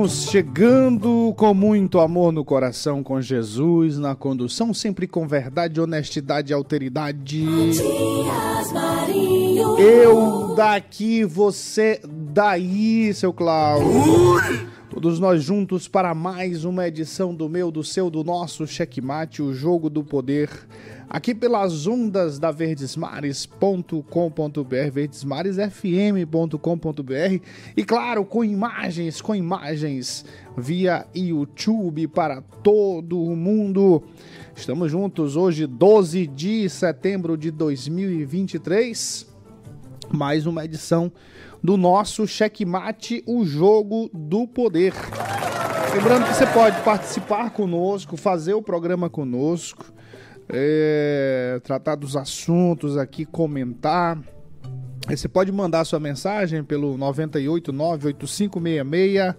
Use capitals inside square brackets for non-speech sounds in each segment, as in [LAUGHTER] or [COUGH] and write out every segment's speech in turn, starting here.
Estamos chegando com muito amor no coração com Jesus, na condução, sempre com verdade, honestidade e alteridade. Eu daqui, você daí, seu Cláudio. Todos nós juntos para mais uma edição do meu, do seu, do nosso Checkmate, o jogo do poder aqui pelas ondas da verdesmares.com.br, verdesmaresfm.com.br e claro, com imagens, com imagens via YouTube para todo o mundo. Estamos juntos hoje, 12 de setembro de 2023. Mais uma edição do nosso Checkmate, o jogo do poder. Lembrando que você pode participar conosco, fazer o programa conosco é, tratar dos assuntos aqui, comentar. Você pode mandar sua mensagem pelo 9898566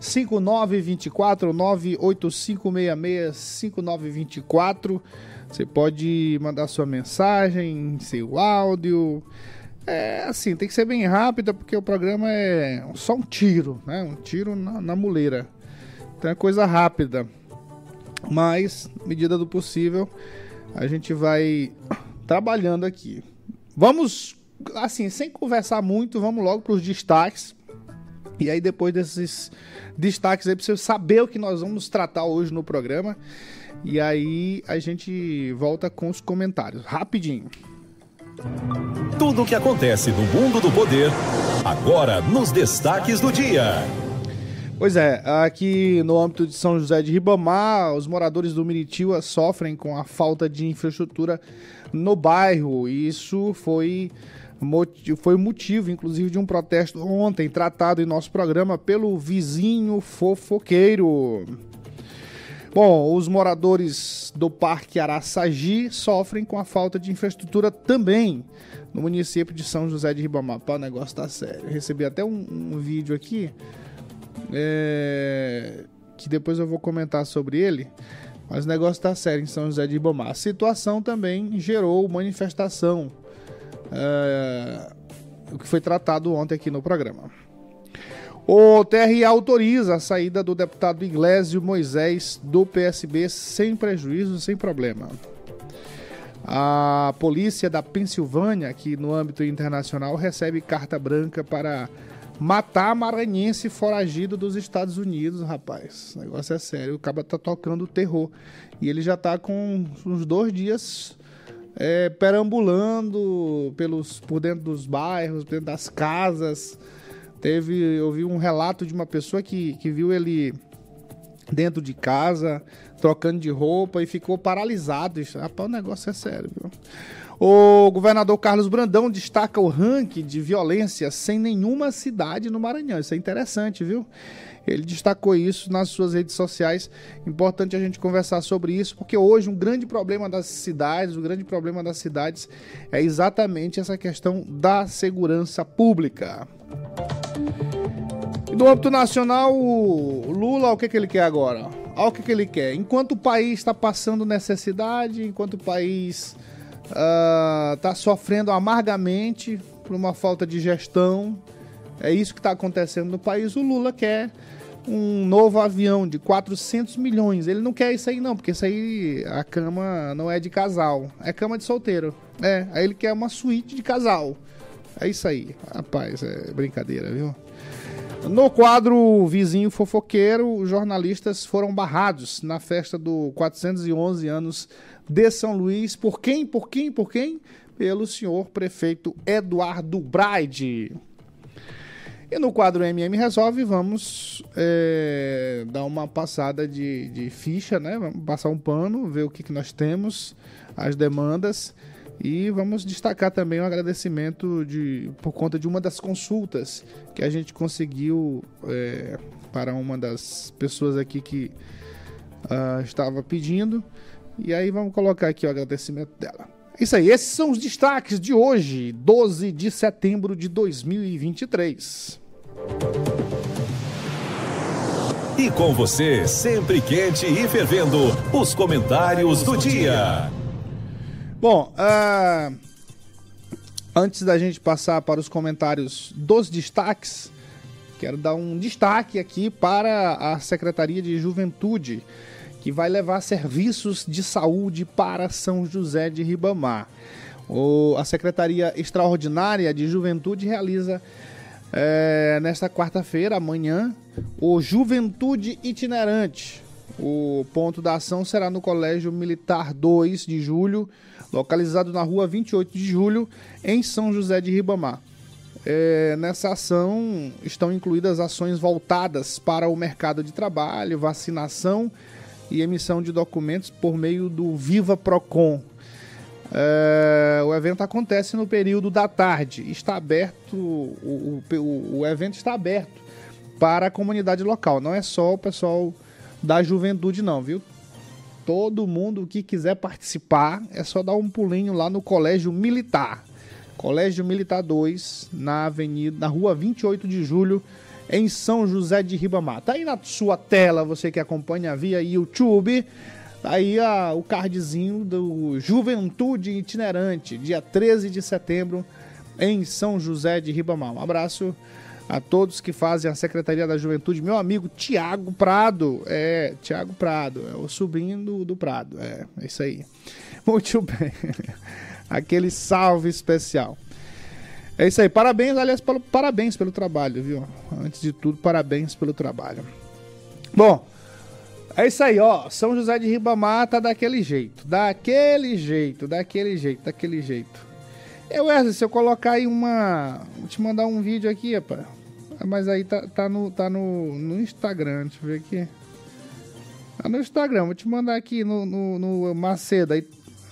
5924 98566 5924. Você pode mandar sua mensagem, seu áudio. É assim, tem que ser bem rápida porque o programa é só um tiro, né? Um tiro na, na muleira. Então é coisa rápida. Mas, medida do possível, a gente vai trabalhando aqui. Vamos, assim, sem conversar muito, vamos logo para os destaques. E aí, depois desses destaques aí, pra você saber o que nós vamos tratar hoje no programa. E aí, a gente volta com os comentários. Rapidinho. Tudo o que acontece no mundo do poder, agora nos destaques do dia. Pois é, aqui no âmbito de São José de Ribamar, os moradores do Miritiba sofrem com a falta de infraestrutura no bairro. Isso foi foi motivo, inclusive, de um protesto ontem tratado em nosso programa pelo vizinho fofoqueiro. Bom, os moradores do Parque Araçagi sofrem com a falta de infraestrutura também no município de São José de Ribamar. O negócio tá sério. Eu recebi até um, um vídeo aqui é, que depois eu vou comentar sobre ele. Mas o negócio está sério em São José de Ibomar. A situação também gerou manifestação, é, o que foi tratado ontem aqui no programa. O TRE autoriza a saída do deputado Iglesio Moisés do PSB sem prejuízo, sem problema. A polícia da Pensilvânia, aqui no âmbito internacional, recebe carta branca para matar maranhense foragido dos Estados Unidos, rapaz. O negócio é sério. O cara tá tocando terror. E ele já tá com uns dois dias é, perambulando pelos, por dentro dos bairros, dentro das casas. Teve, eu vi um relato de uma pessoa que, que viu ele dentro de casa, trocando de roupa e ficou paralisado. Rapaz, o negócio é sério, viu? O governador Carlos Brandão destaca o ranking de violência sem nenhuma cidade no Maranhão. Isso é interessante, viu? Ele destacou isso nas suas redes sociais. Importante a gente conversar sobre isso, porque hoje um grande problema das cidades, o grande problema das cidades é exatamente essa questão da segurança pública. E no âmbito nacional, o Lula, o que, que ele quer agora? Olha o que, que ele quer. Enquanto o país está passando necessidade, enquanto o país está ah, uh, sofrendo amargamente por uma falta de gestão. É isso que está acontecendo no país. O Lula quer um novo avião de 400 milhões. Ele não quer isso aí não, porque isso aí a cama não é de casal, é cama de solteiro. É, aí ele quer uma suíte de casal. É isso aí. Rapaz, é brincadeira, viu? No quadro Vizinho Fofoqueiro, jornalistas foram barrados na festa do 411 anos de São Luís. Por quem? Por quem? Por quem? Pelo senhor prefeito Eduardo Braide. E no quadro MM Resolve, vamos é, dar uma passada de, de, ficha, né? Vamos passar um pano, ver o que, que nós temos, as demandas. E vamos destacar também o um agradecimento de, por conta de uma das consultas que a gente conseguiu é, para uma das pessoas aqui que uh, estava pedindo. E aí vamos colocar aqui o agradecimento dela. Isso aí, esses são os destaques de hoje, 12 de setembro de 2023. E com você, sempre quente e fervendo, os comentários do dia. Bom, uh, antes da gente passar para os comentários dos destaques, quero dar um destaque aqui para a Secretaria de Juventude que vai levar serviços de saúde para São José de Ribamar. O, a Secretaria Extraordinária de Juventude realiza é, nesta quarta-feira, amanhã, o Juventude Itinerante. O ponto da ação será no Colégio Militar 2 de Julho, localizado na rua 28 de Julho, em São José de Ribamar. É, nessa ação estão incluídas ações voltadas para o mercado de trabalho, vacinação e emissão de documentos por meio do Viva Procon. É, o evento acontece no período da tarde. Está aberto, o, o, o evento está aberto para a comunidade local. Não é só o pessoal da juventude, não, viu? Todo mundo que quiser participar é só dar um pulinho lá no Colégio Militar. Colégio Militar 2, na avenida, na rua 28 de julho, em São José de Ribamar. Tá aí na sua tela, você que acompanha via YouTube, tá aí a, o cardzinho do Juventude Itinerante, dia 13 de setembro, em São José de Ribamar. Um abraço a todos que fazem a Secretaria da Juventude. Meu amigo Tiago Prado, é, Tiago Prado, é o sobrinho do, do Prado, é, é isso aí. Muito [LAUGHS] bem. Aquele salve especial. É isso aí. Parabéns, aliás, pelo, parabéns pelo trabalho, viu? Antes de tudo, parabéns pelo trabalho. Bom, é isso aí, ó. São José de Ribamar tá daquele jeito. Daquele jeito, daquele jeito, daquele jeito. Eu, Wesley, se eu colocar aí uma. Vou te mandar um vídeo aqui, rapaz. Mas aí tá, tá, no, tá no, no Instagram, deixa eu ver aqui. Tá no Instagram, vou te mandar aqui no, no, no Macedo aí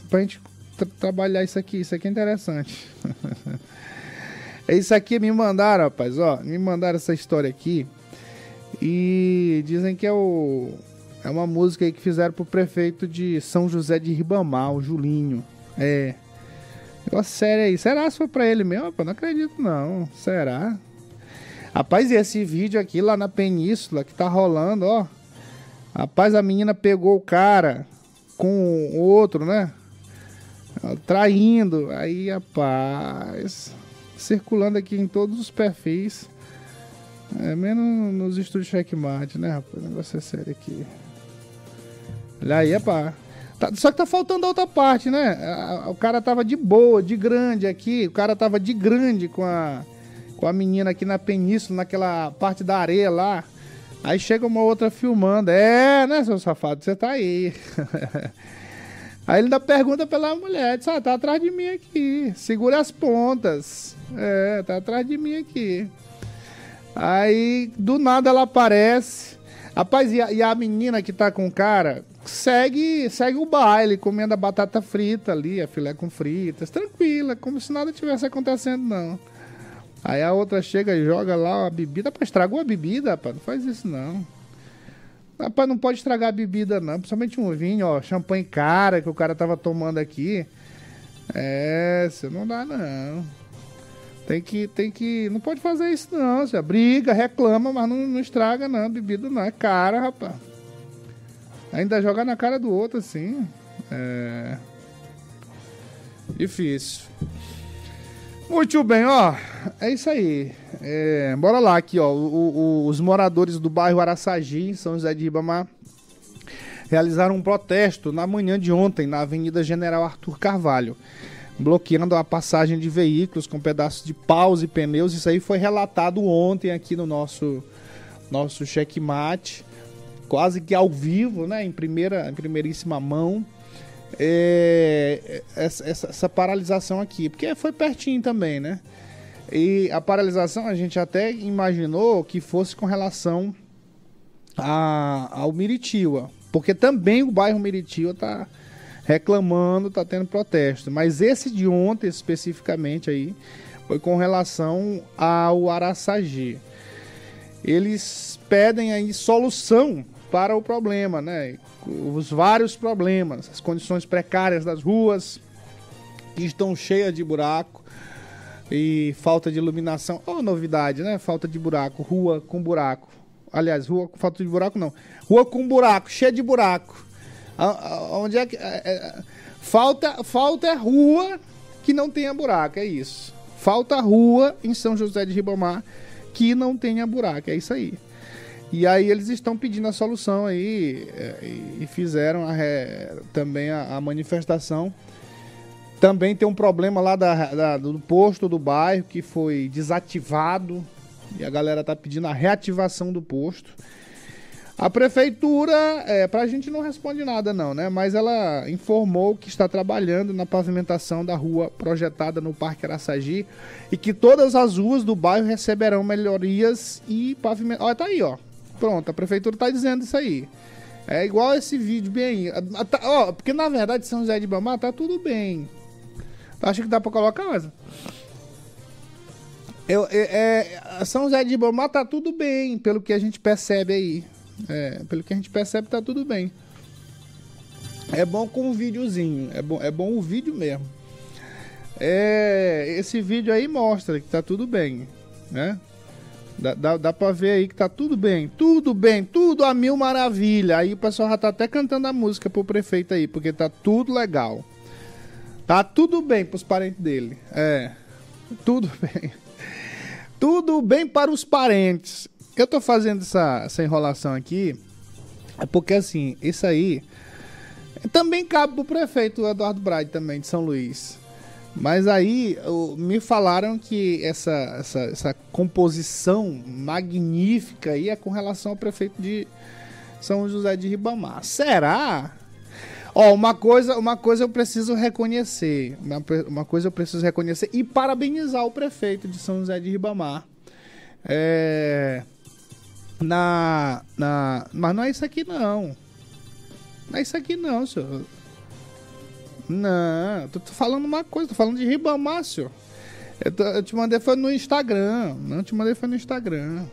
pra gente tra trabalhar isso aqui. Isso aqui é interessante. [LAUGHS] É isso aqui me mandaram, rapaz, ó. Me mandaram essa história aqui. E dizem que é o. É uma música aí que fizeram pro prefeito de São José de Ribamar, o Julinho. É. Negócio sério aí. Será se foi pra ele mesmo? Rapaz, não acredito não. Será? Rapaz, e esse vídeo aqui lá na península que tá rolando, ó. Rapaz, a menina pegou o cara com o outro, né? Traindo. Aí, rapaz circulando aqui em todos os perfis. É, menos nos estúdios checkmate, né, rapaz? O negócio é sério aqui. Olha aí, pá. Tá, só que tá faltando a outra parte, né? o cara tava de boa, de grande aqui. O cara tava de grande com a, com a menina aqui na península, naquela parte da areia lá. Aí chega uma outra filmando. É, né, seu safado? Você tá aí. [LAUGHS] Aí ele ainda pergunta pela mulher, diz, ah, tá atrás de mim aqui, segura as pontas. É, tá atrás de mim aqui. Aí, do nada ela aparece. Rapaz, e a, e a menina que tá com o cara segue, segue o baile, comendo a batata frita ali, a filé com fritas, tranquila, como se nada tivesse acontecendo, não. Aí a outra chega e joga lá a bebida, rapaz, estragou a bebida, rapaz, não faz isso não. Rapaz, não pode estragar a bebida, não. Principalmente um vinho, ó. Champanhe cara que o cara tava tomando aqui. É, você não dá, não. Tem que, tem que. Não pode fazer isso, não. Você briga, reclama, mas não, não estraga, não. Bebida não. É cara, rapaz. Ainda joga na cara do outro, assim. É. Difícil. Muito bem, ó. É isso aí. É, bora lá aqui, ó. O, o, os moradores do bairro Araçagi, São José de Ribamar, realizaram um protesto na manhã de ontem na Avenida General Arthur Carvalho, bloqueando a passagem de veículos com pedaços de paus e pneus. Isso aí foi relatado ontem aqui no nosso nosso checkmate, quase que ao vivo, né, em primeira, em primeiríssima mão é, essa, essa, essa, paralisação aqui, porque foi pertinho também, né? E a paralisação a gente até imaginou que fosse com relação a, ao Miritiba, porque também o bairro Miritiba está reclamando, está tendo protesto. Mas esse de ontem especificamente aí foi com relação ao Araçagi. Eles pedem aí solução para o problema, né? Os vários problemas, as condições precárias das ruas, que estão cheias de buraco e falta de iluminação. Oh, novidade, né? Falta de buraco, rua com buraco. Aliás, rua com falta de buraco não. Rua com buraco, cheia de buraco. Onde é que. É, é, falta, falta rua que não tenha buraco, é isso. Falta rua em São José de Ribamar que não tenha buraco, é isso aí. E aí eles estão pedindo a solução aí é, e fizeram a, também a, a, manifestação. Também tem um problema lá da, da, do posto do bairro que foi desativado e a galera tá pedindo a reativação do posto. A prefeitura, é, pra gente não responde nada não, né? Mas ela informou que está trabalhando na pavimentação da rua projetada no Parque Araçagi e que todas as ruas do bairro receberão melhorias e pavimento. Olha, tá aí, ó. Pronto, a prefeitura tá dizendo isso aí. É igual esse vídeo bem. Tá, ó, porque na verdade São José de Bamar tá tudo bem. Acho que dá pra colocar mais. Eu, é, é, São José de Bamar tá tudo bem, pelo que a gente percebe aí. É, pelo que a gente percebe, tá tudo bem. É bom com um videozinho. É bom, é bom o vídeo mesmo. É, esse vídeo aí mostra que tá tudo bem, né? Dá, dá, dá pra ver aí que tá tudo bem, tudo bem, tudo a mil maravilha. Aí o pessoal já tá até cantando a música pro prefeito aí, porque tá tudo legal. Tá tudo bem pros parentes dele. É, tudo [LAUGHS] bem. Tudo bem para os parentes. Eu tô fazendo essa, essa enrolação aqui, é porque assim, isso aí também cabe pro prefeito Eduardo Brade também, de São Luís. Mas aí me falaram que essa, essa, essa composição magnífica aí é com relação ao prefeito de São José de Ribamar. Será? Ó, uma coisa, uma coisa eu preciso reconhecer. Uma, uma coisa eu preciso reconhecer e parabenizar o prefeito de São José de Ribamar. É. Na. na mas não é isso aqui não. Não é isso aqui não, senhor. Não, tô, tô, falando uma coisa, tô falando de Ribamar, senhor. Eu, tô, eu, te mandei foi no Instagram. Não te mandei foi no Instagram.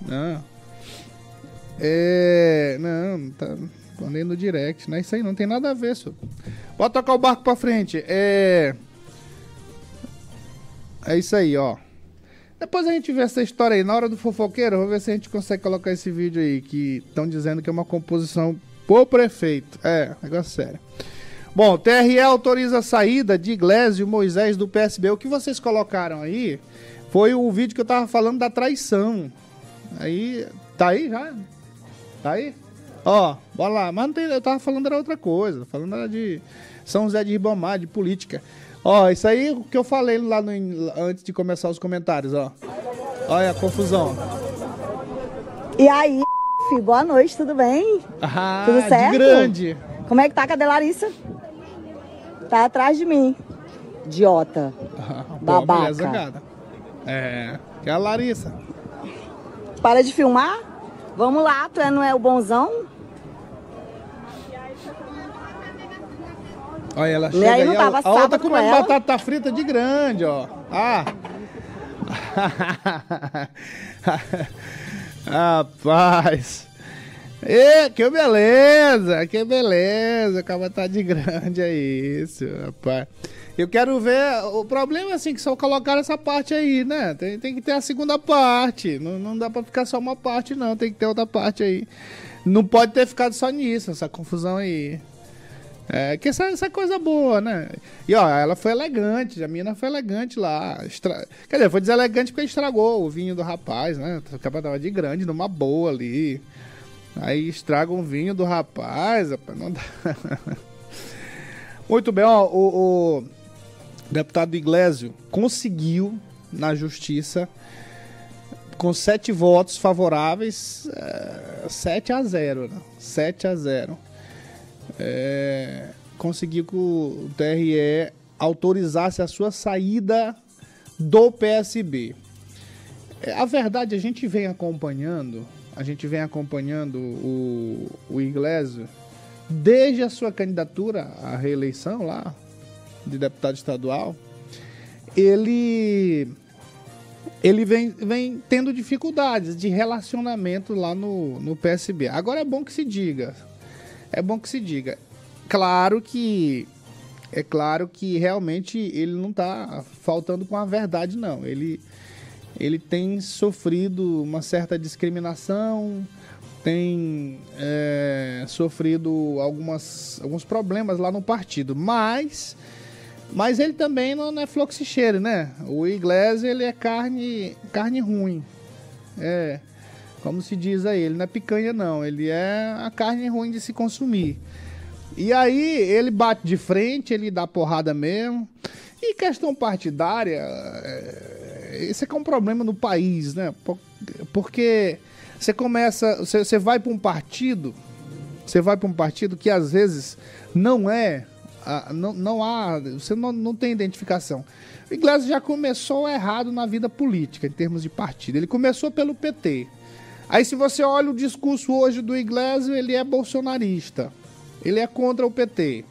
Não. É. Não, tá. Mandei no direct. Não é isso aí, não tem nada a ver, senhor. Pode tocar o barco pra frente. É. É isso aí, ó. Depois a gente vê essa história aí. Na hora do fofoqueiro, vou ver se a gente consegue colocar esse vídeo aí. Que estão dizendo que é uma composição por prefeito. É, negócio sério. Bom, TRE autoriza a saída de Iglesio Moisés do PSB. O que vocês colocaram aí foi o vídeo que eu tava falando da traição. Aí, tá aí já? Tá aí? Ó, bora lá. Mas não tem, eu tava falando era outra coisa. Falando era de São José de Ribamar, de política. Ó, isso aí o que eu falei lá no, antes de começar os comentários, ó. Olha a confusão. E aí, boa noite, tudo bem? Ah, tudo certo? De grande. Como é que tá? Cadê Larissa? Tá atrás de mim. Idiota. [LAUGHS] Babaca. É, que é a Larissa. Para de filmar? Vamos lá, tu é, não é o bonzão? Olha, ela chega e aí, não tava a, a outra comendo ela. batata frita de grande, ó. Ah! [LAUGHS] Rapaz! E, que beleza, que beleza, acaba tá de grande é isso, rapaz. Eu quero ver, o problema é assim, que só colocaram essa parte aí, né? Tem, tem que ter a segunda parte, não, não dá pra ficar só uma parte não, tem que ter outra parte aí. Não pode ter ficado só nisso, essa confusão aí. É, que essa, essa coisa boa, né? E ó, ela foi elegante, a mina foi elegante lá. Estra... Quer dizer, foi deselegante porque estragou o vinho do rapaz, né? O cara tava de grande, numa boa ali. Aí estraga o vinho do rapaz, rapaz, não dá. [LAUGHS] Muito bem, ó, o, o deputado Iglesio conseguiu na justiça com sete votos favoráveis, é, 7 a 0, né? 7 a 0 é, conseguiu que o TRE autorizasse a sua saída do PSB. É, a verdade, a gente vem acompanhando, a gente vem acompanhando o, o desde a sua candidatura à reeleição lá, de deputado estadual, ele ele vem, vem tendo dificuldades de relacionamento lá no, no PSB. Agora é bom que se diga, é bom que se diga. Claro que é claro que realmente ele não está faltando com a verdade, não. Ele, ele tem sofrido uma certa discriminação, tem é, sofrido algumas, alguns problemas lá no partido, mas mas ele também não é fluxicheiro, né? O Iglesias ele é carne carne ruim, é como se diz aí, ele não é picanha não, ele é a carne ruim de se consumir. E aí ele bate de frente, ele dá porrada mesmo. E questão partidária, é, esse é que é um problema no país, né? Porque você começa, você, você vai para um partido, você vai para um partido que às vezes não é, não, não há, você não, não tem identificação. O Iglesias já começou errado na vida política, em termos de partido. Ele começou pelo PT. Aí se você olha o discurso hoje do Iglesias, ele é bolsonarista. Ele é contra o PT.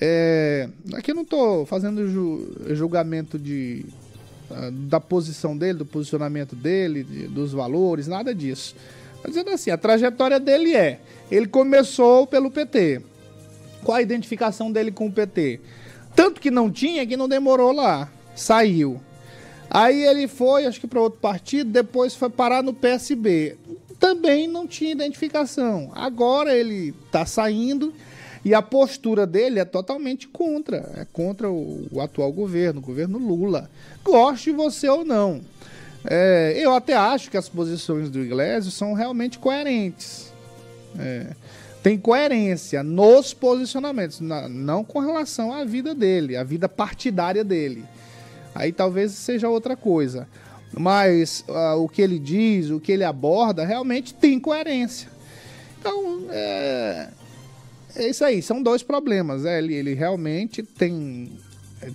É, aqui eu não estou fazendo ju, julgamento de, da posição dele, do posicionamento dele, de, dos valores, nada disso. Mas dizendo assim, a trajetória dele é: ele começou pelo PT. Qual a identificação dele com o PT? Tanto que não tinha que não demorou lá. Saiu. Aí ele foi, acho que para outro partido, depois foi parar no PSB. Também não tinha identificação. Agora ele está saindo e a postura dele é totalmente contra. É contra o, o atual governo, o governo Lula. Goste você ou não. É, eu até acho que as posições do Iglesias são realmente coerentes. É, tem coerência nos posicionamentos, na, não com relação à vida dele, à vida partidária dele aí talvez seja outra coisa. Mas uh, o que ele diz, o que ele aborda, realmente tem coerência. Então, é, é isso aí. São dois problemas. Né? Ele, ele realmente tem,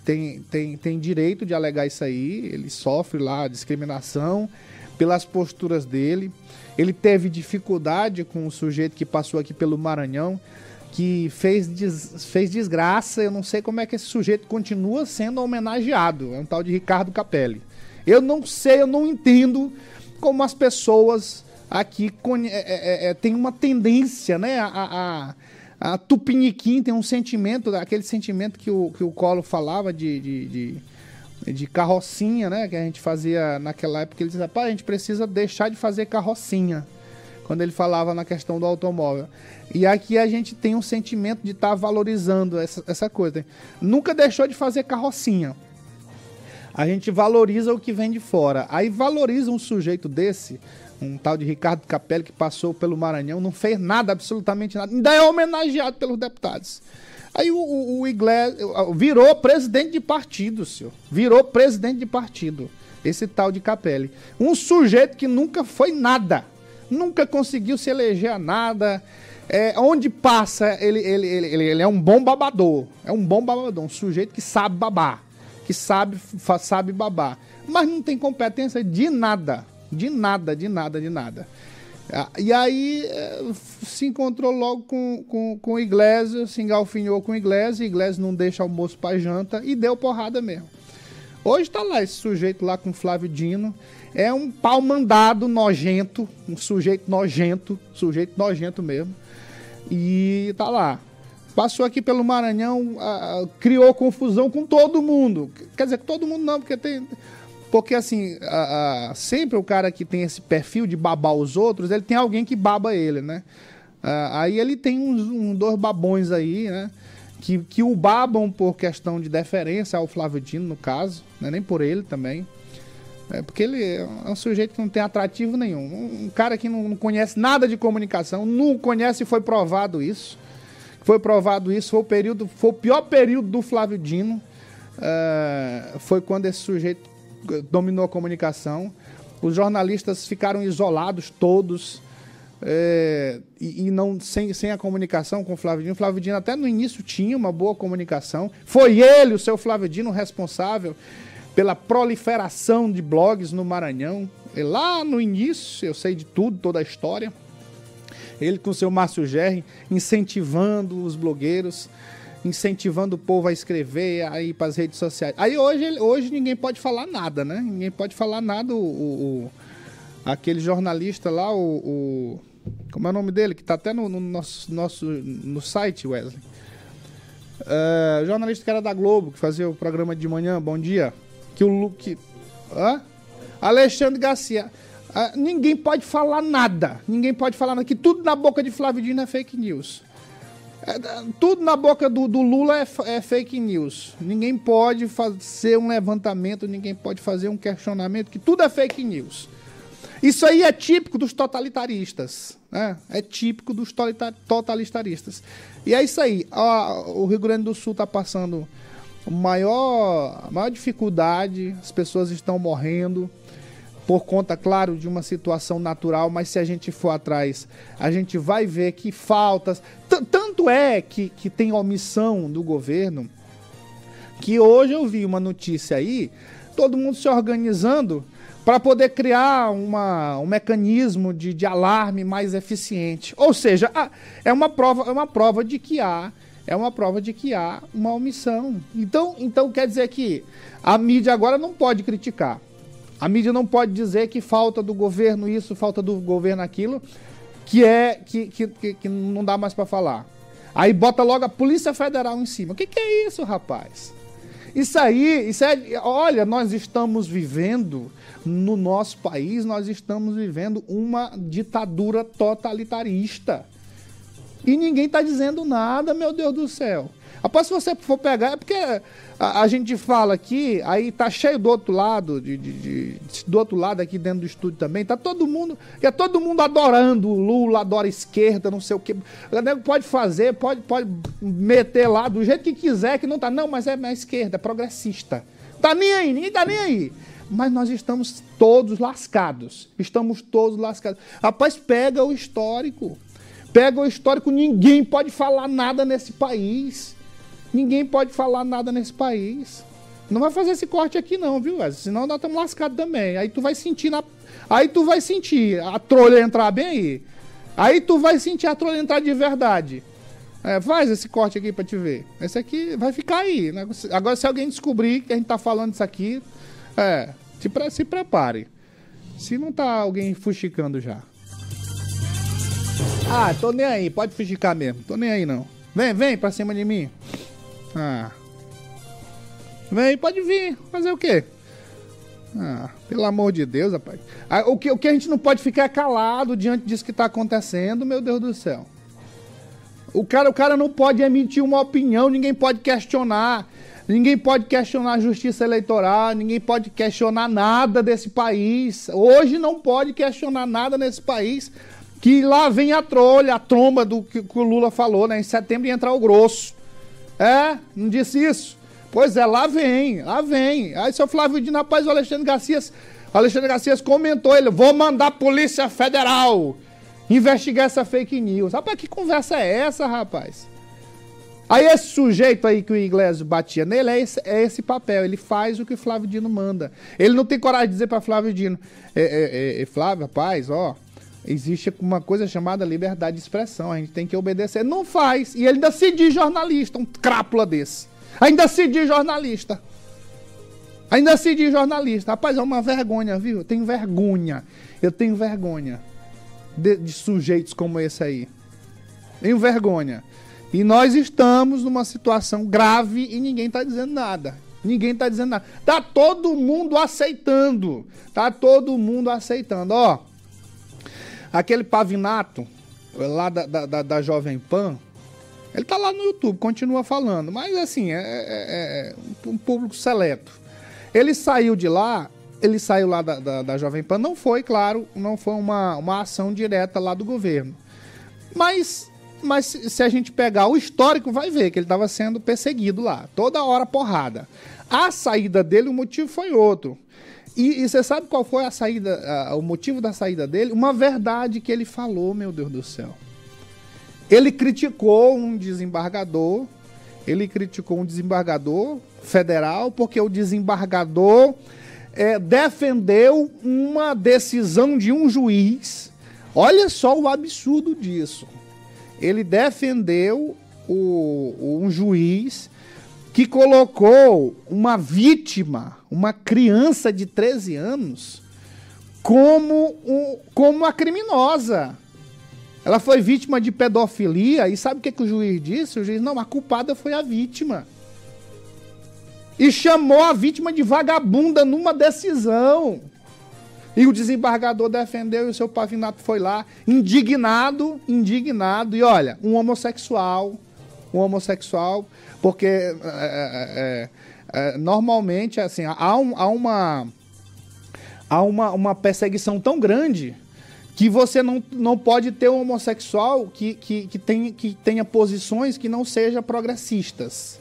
tem, tem, tem direito de alegar isso aí. Ele sofre lá discriminação pelas posturas dele. Ele teve dificuldade com o sujeito que passou aqui pelo Maranhão que fez, des, fez desgraça. Eu não sei como é que esse sujeito continua sendo homenageado. É um tal de Ricardo Capelli. Eu não sei, eu não entendo como as pessoas aqui é, é, é, tem uma tendência, né? A, a, a Tupiniquim tem um sentimento, aquele sentimento que o, que o Colo falava de, de, de, de carrocinha, né? Que a gente fazia naquela época. Ele dizia, a gente precisa deixar de fazer carrocinha quando ele falava na questão do automóvel. E aqui a gente tem um sentimento de estar tá valorizando essa, essa coisa. Nunca deixou de fazer carrocinha. A gente valoriza o que vem de fora. Aí valoriza um sujeito desse, um tal de Ricardo Capelli, que passou pelo Maranhão, não fez nada, absolutamente nada. Ainda é homenageado pelos deputados. Aí o, o, o Iglesias virou presidente de partido, senhor. Virou presidente de partido. Esse tal de Capelli. Um sujeito que nunca foi nada nunca conseguiu se eleger a nada. É, onde passa, ele, ele, ele, ele, é um bom babador. É um bom babador, um sujeito que sabe babar, que sabe, sabe babar. Mas não tem competência de nada. De nada, de nada, de nada. Ah, e aí é, se encontrou logo com, com, com o Iglesias, se engalfinhou com o Iglesias, Iglesias não deixa almoço para janta e deu porrada mesmo. Hoje tá lá esse sujeito lá com Flávio Dino. É um pau mandado nojento, um sujeito nojento, sujeito nojento mesmo. E tá lá. Passou aqui pelo Maranhão, criou confusão com todo mundo. Quer dizer, todo mundo não, porque tem. Porque assim, sempre o cara que tem esse perfil de babar os outros, ele tem alguém que baba ele, né? Ah, aí ele tem uns, uns dois babões aí, né? Que, que o babam por questão de deferência ao Flávio Dino, no caso, né? nem por ele também. É porque ele é um sujeito que não tem atrativo nenhum. Um cara que não conhece nada de comunicação, não conhece e foi provado isso. Foi provado isso, foi o período, foi o pior período do Flávio Dino. Uh, foi quando esse sujeito dominou a comunicação. Os jornalistas ficaram isolados todos. É, e, e, não sem, sem a comunicação com o Flávio Dino. O Flávio Dino até no início tinha uma boa comunicação. Foi ele, o seu Flávio Dino, responsável pela proliferação de blogs no Maranhão. E lá no início, eu sei de tudo, toda a história. Ele com o seu Márcio Gerri incentivando os blogueiros, incentivando o povo a escrever, a ir para as redes sociais. Aí hoje, hoje ninguém pode falar nada, né? Ninguém pode falar nada. O, o aquele jornalista lá, o, o, como é o nome dele? Que está até no, no, nosso, nosso no site, Wesley. Uh, jornalista que era da Globo, que fazia o programa de manhã, Bom Dia. Que o Luke. Hã? Alexandre Garcia. Uh, ninguém pode falar nada. Ninguém pode falar nada. Que tudo na boca de Flávio Dino é fake news. É, tudo na boca do, do Lula é, é, fake news. Ninguém pode fazer um levantamento, ninguém pode fazer um questionamento, que tudo é fake news. Isso aí é típico dos totalitaristas. Né? É típico dos totalitaristas. E é isso aí. O Rio Grande do Sul está passando maior, maior dificuldade, as pessoas estão morrendo por conta, claro, de uma situação natural, mas se a gente for atrás, a gente vai ver que faltas. Tanto é que, que tem omissão do governo, que hoje eu vi uma notícia aí, todo mundo se organizando para poder criar uma, um mecanismo de, de alarme mais eficiente. Ou seja, é uma prova, é uma prova de que há é uma prova de que há uma omissão. Então, então quer dizer que a mídia agora não pode criticar. A mídia não pode dizer que falta do governo isso, falta do governo aquilo, que é que, que, que, que não dá mais para falar. Aí bota logo a Polícia Federal em cima. O que, que é isso, rapaz? Isso aí, isso é, olha, nós estamos vivendo no nosso país, nós estamos vivendo uma ditadura totalitarista. E ninguém está dizendo nada, meu Deus do céu. Após se você for pegar, é porque a, a, gente fala aqui, aí tá cheio do outro lado, de, de, de, do outro lado aqui dentro do estúdio também, tá todo mundo, é todo mundo adorando o Lula, adora esquerda, não sei o que. O nego pode fazer, pode, pode meter lá do jeito que quiser, que não tá. Não, mas é a esquerda, é progressista. Tá nem aí, ninguém tá nem aí mas nós estamos todos lascados. Estamos todos lascados. Rapaz, pega o histórico. Pega o histórico, ninguém pode falar nada nesse país. Ninguém pode falar nada nesse país. Não vai fazer esse corte aqui não, viu, Wesley? Senão nós estamos lascados também. Aí tu vai sentir na... Aí tu vai sentir a trolha entrar bem aí. Aí tu vai sentir a trolha entrar de verdade. É, faz esse corte aqui pra te ver. Esse aqui vai ficar aí. Né? Agora, se alguém descobrir que a gente tá falando isso aqui, é, se, pre se prepare. Se não tá alguém fuxicando já. Ah, tô nem aí, pode fuxicar mesmo. Tô nem aí não. Vem, vem pra cima de mim. Ah. Vem, pode vir. Fazer o quê? Ah, pelo amor de Deus, rapaz. Ah, o, que, o que a gente não pode ficar calado diante disso que está acontecendo, meu Deus do céu. O cara, o cara não pode emitir uma opinião, ninguém pode questionar. Ninguém pode questionar a justiça eleitoral, ninguém pode questionar nada desse país. Hoje não pode questionar nada nesse país. Que lá vem a trolha, a tromba do que, que o Lula falou, né? Em setembro ia entrar o grosso. É, não disse isso? Pois é, lá vem, lá vem. Aí seu Flávio Dino, rapaz, o Alexandre Garcia, o Alexandre Garcia comentou, ele, vou mandar a Polícia Federal investigar essa fake news. Rapaz, que conversa é essa, rapaz? Aí esse sujeito aí que o Iglesias batia nele é esse, é esse papel, ele faz o que o Flávio Dino manda. Ele não tem coragem de dizer para Flávio Dino, é, é, é, Flávio, rapaz, ó, existe uma coisa chamada liberdade de expressão, a gente tem que obedecer. Não faz. E ele ainda se diz jornalista, um crápula desse. Ainda se diz jornalista. Ainda se diz jornalista. Rapaz, é uma vergonha, viu? Eu tenho vergonha. Eu tenho vergonha de, de sujeitos como esse aí. Tenho vergonha. E nós estamos numa situação grave e ninguém está dizendo nada. Ninguém está dizendo nada. Tá todo mundo aceitando. Tá todo mundo aceitando. Ó, Aquele Pavinato, lá da, da, da Jovem Pan, ele tá lá no YouTube, continua falando, mas assim, é, é, é, é um público seleto. Ele saiu de lá, ele saiu lá da, da, da, Jovem Pan, não foi, claro, não foi uma, uma ação direta lá do governo. Mas, mas se a gente pegar o histórico, vai ver que ele estava sendo perseguido lá, toda hora porrada. A saída dele, o motivo foi outro. E, e você sabe qual foi a saída, a, o motivo da saída dele? Uma verdade que ele falou, meu Deus do céu. Ele criticou um desembargador, ele criticou um desembargador federal, porque o desembargador é, defendeu uma decisão de um juiz. Olha só o absurdo disso. Ele defendeu o, um juiz que colocou uma vítima, uma criança de 13 anos, como, um, como uma criminosa. Ela foi vítima de pedofilia e sabe o que, que o juiz disse? O juiz, não, a culpada foi a vítima. E chamou a vítima de vagabunda numa decisão. E o desembargador defendeu e o seu Pavinato foi lá, indignado, indignado. E olha, um homossexual, um homossexual porque é é, é, é, é, normalmente, assim, há, um, há, uma, há uma, uma perseguição tão grande que você não, não pode ter um homossexual que, que, que, tem, que tenha posições que não sejam progressistas.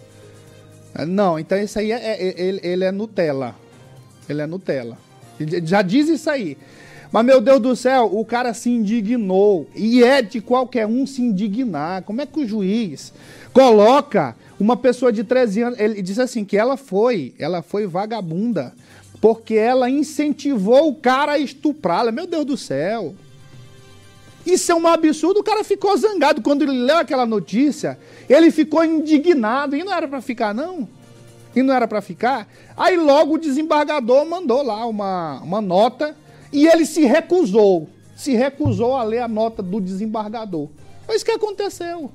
Não, então isso aí é, é, ele, ele é Nutella. Ele é Nutella. Já diz isso aí. Mas, meu Deus do céu, o cara se indignou. E é de qualquer um se indignar. Como é que o juiz coloca uma pessoa de 13 anos, ele disse assim que ela foi, ela foi vagabunda, porque ela incentivou o cara a estuprá-la. Meu Deus do céu. Isso é um absurdo. O cara ficou zangado quando ele leu aquela notícia. Ele ficou indignado e não era para ficar não. E não era para ficar. Aí logo o desembargador mandou lá uma, uma nota e ele se recusou. Se recusou a ler a nota do desembargador. Foi isso que aconteceu.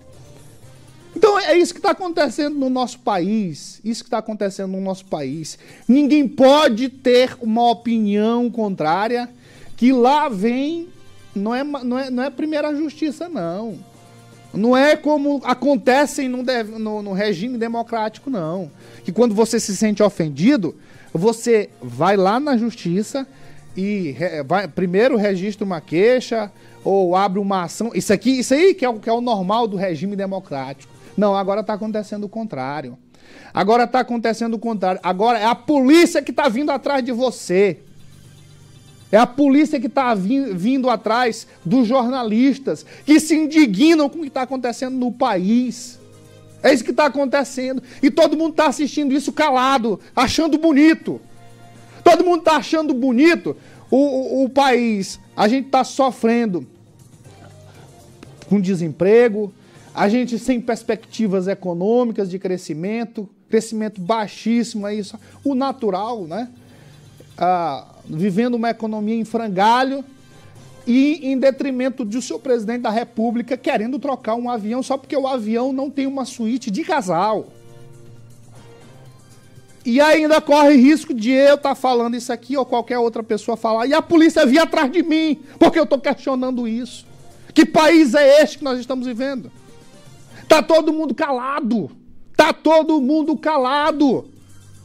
Então é isso que está acontecendo no nosso país. Isso que está acontecendo no nosso país. Ninguém pode ter uma opinião contrária que lá vem. Não é, não é, não é primeira justiça, não. Não é como acontece no, no, no regime democrático, não. Que quando você se sente ofendido, você vai lá na justiça e vai, primeiro registra uma queixa ou abre uma ação. Isso aqui, isso aí que é, que é o normal do regime democrático. Não, agora está acontecendo o contrário. Agora está acontecendo o contrário. Agora é a polícia que está vindo atrás de você. É a polícia que está vindo atrás dos jornalistas que se indignam com o que está acontecendo no país. É isso que está acontecendo. E todo mundo está assistindo isso calado, achando bonito. Todo mundo está achando bonito o, o, o país. A gente está sofrendo com desemprego, a gente sem perspectivas econômicas de crescimento, crescimento baixíssimo, é isso. O natural, né? Ah, vivendo uma economia em frangalho e em detrimento do seu presidente da República querendo trocar um avião só porque o avião não tem uma suíte de casal. E ainda corre risco de eu estar tá falando isso aqui ou qualquer outra pessoa falar e a polícia vir atrás de mim porque eu estou questionando isso. Que país é este que nós estamos vivendo? Tá todo mundo calado. Tá todo mundo calado.